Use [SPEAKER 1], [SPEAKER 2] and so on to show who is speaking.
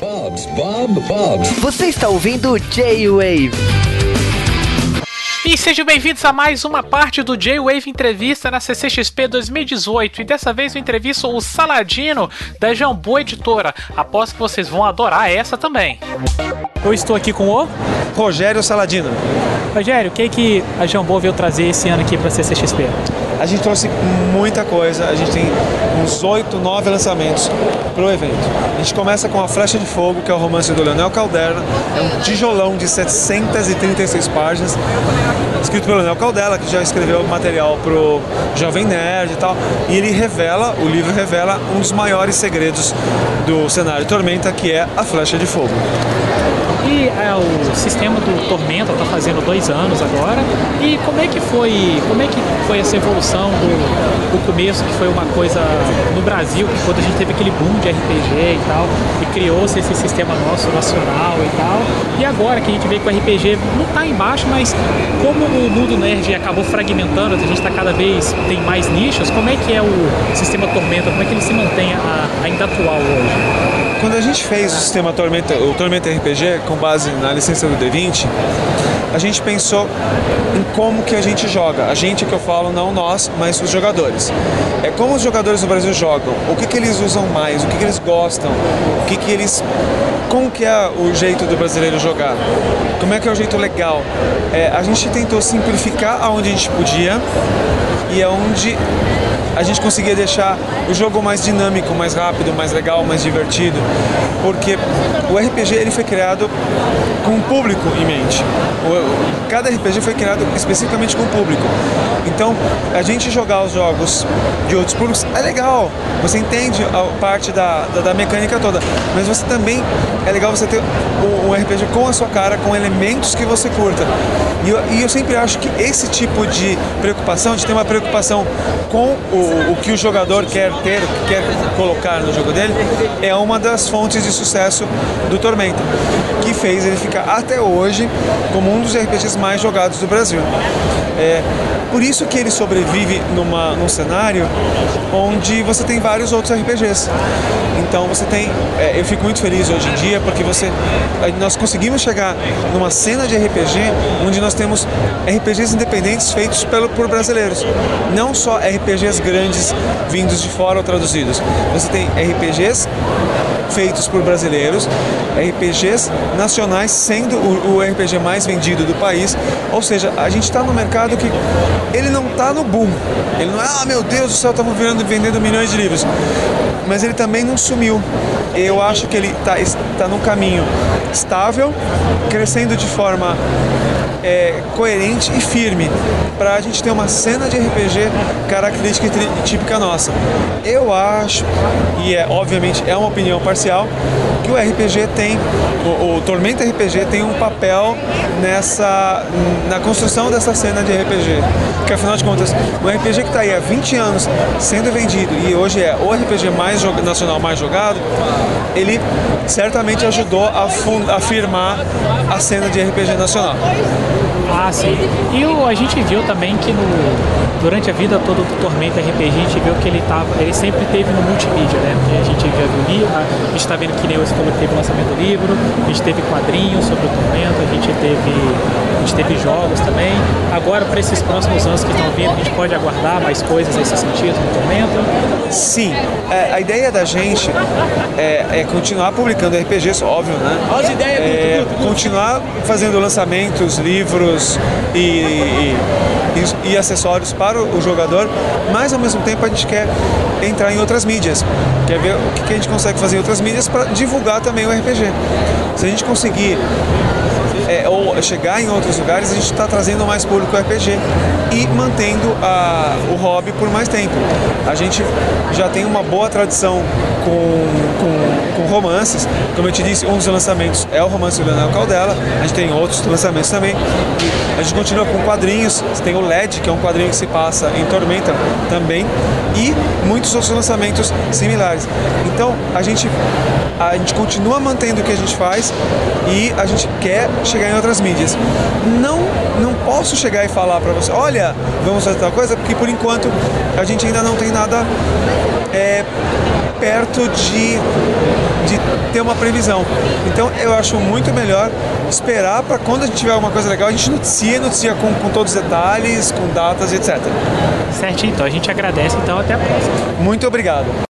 [SPEAKER 1] Bob's, Bob, Bob's.
[SPEAKER 2] Você está ouvindo J-Wave.
[SPEAKER 3] E sejam bem-vindos a mais uma parte do J-Wave Entrevista na CCXP 2018. E dessa vez eu entrevisto o Saladino da Jambô Editora. Aposto que vocês vão adorar essa também. Eu estou aqui com o
[SPEAKER 4] Rogério Saladino.
[SPEAKER 3] Rogério. O que, que a Jambô veio trazer esse ano aqui para a CCXP?
[SPEAKER 4] A gente trouxe muita coisa, a gente tem uns 8, 9 lançamentos para o evento. A gente começa com A Flecha de Fogo, que é o romance do Leonel Caldera. É um tijolão de 736 páginas, escrito pelo Leonel Caldela, que já escreveu material pro Jovem Nerd e tal. E ele revela, o livro revela um dos maiores segredos do cenário Tormenta, que é A Flecha de Fogo.
[SPEAKER 3] E é, o sistema do Tormenta está fazendo dois anos agora. E como é que foi, como é que foi essa evolução do, do começo, que foi uma coisa no Brasil, que quando a gente teve aquele boom de RPG e tal, e criou-se esse sistema nosso nacional e tal. E agora que a gente vê que o RPG não está embaixo, mas como o mundo nerd acabou fragmentando, a gente está cada vez tem mais nichos, como é que é o sistema Tormenta, como é que ele se mantém a, ainda atual hoje?
[SPEAKER 4] Quando a gente fez o sistema Tormenta, o Tormenta RPG com base na licença do D20, a gente pensou em como que a gente joga. A gente que eu falo, não nós, mas os jogadores. É como os jogadores do Brasil jogam, o que, que eles usam mais, o que, que eles gostam, o que, que eles. Como que é o jeito do brasileiro jogar? Como é que é o jeito legal? É, a gente tentou simplificar aonde a gente podia e aonde a gente conseguia deixar o jogo mais dinâmico, mais rápido, mais legal, mais divertido, porque o RPG ele foi criado com o público em mente. O, cada RPG foi criado especificamente com o público. Então, a gente jogar os jogos de outros públicos é legal, você entende a parte da, da, da mecânica toda, mas você também é legal você ter um, RPG com a sua cara, com elementos que você curta. E eu, e eu sempre acho que esse tipo de preocupação, de ter uma preocupação com o o, que o jogador quer ter, quer colocar no jogo dele, é uma das fontes de sucesso do Tormenta, que fez ele ficar até hoje como um dos RPGs mais jogados do Brasil. É, por isso que ele sobrevive numa, num cenário onde você tem vários outros RPGs. Então você tem, é, eu fico muito feliz hoje em dia porque você, nós conseguimos chegar numa cena de RPG onde nós temos RPGs independentes feitos pelo, por brasileiros, não só RPGs grandes vindos de fora ou traduzidos. Você tem RPGs feitos por brasileiros, RPGs nacionais sendo o, o RPG mais vendido do país. Ou seja, a gente está no mercado que ele não está no boom. Ele não é, ah meu Deus do céu, estamos vendendo milhões de livros. Mas ele também não sumiu. Eu acho que ele está tá num caminho estável, crescendo de forma é, coerente e firme para a gente ter uma cena de RPG característica e típica nossa. Eu acho, e é obviamente é uma opinião que o RPG tem, o, o Tormenta RPG tem um papel nessa, na construção dessa cena de RPG. Porque afinal de contas, o RPG que está aí há 20 anos sendo vendido e hoje é o RPG mais nacional mais jogado, ele certamente ajudou a firmar a cena de RPG nacional.
[SPEAKER 3] Ah, sim. E o, a gente viu também que no, durante a vida toda do Tormenta RPG, a gente viu que ele tava, ele sempre teve no multimídia, né? Porque a gente viu o livro, a gente está vendo que nem você falou que teve o lançamento do livro, a gente teve quadrinhos sobre o Tormenta, a gente teve, a gente teve jogos também. Agora, para esses próximos anos que estão vindo, a gente pode aguardar mais coisas nesse sentido no Tormenta?
[SPEAKER 4] Sim. É, a ideia da gente é, é, continuar publicando RPGs, óbvio, né? As ideias é, continuar fazendo lançamentos, livros, e, e, acessórios para o jogador, mas ao mesmo tempo a gente quer entrar em outras mídias, quer ver o que a gente consegue fazer em outras mídias para divulgar também o RPG. Se a gente conseguir é, ou chegar em outros lugares, a gente está trazendo mais público RPG e mantendo a, o hobby por mais tempo. A gente já tem uma boa tradição com, com, com romances. Como eu te disse, um dos lançamentos é o romance do Leonel Caldela. A gente tem outros lançamentos também. A gente continua com quadrinhos. Tem o LED, que é um quadrinho que se passa em Tormenta também. E muitos outros lançamentos similares. Então, a gente, a gente continua mantendo o que a gente faz e a gente quer chegar em outras mídias. Não, não posso chegar e falar para você, olha, vamos fazer tal coisa, porque por enquanto a gente ainda não tem nada é, perto de, de ter uma previsão. Então eu acho muito melhor esperar para quando a gente tiver alguma coisa legal, a gente noticia, noticia com, com todos os detalhes, com datas e etc.
[SPEAKER 3] Certinho, então a gente agradece, então até a próxima.
[SPEAKER 4] Muito obrigado.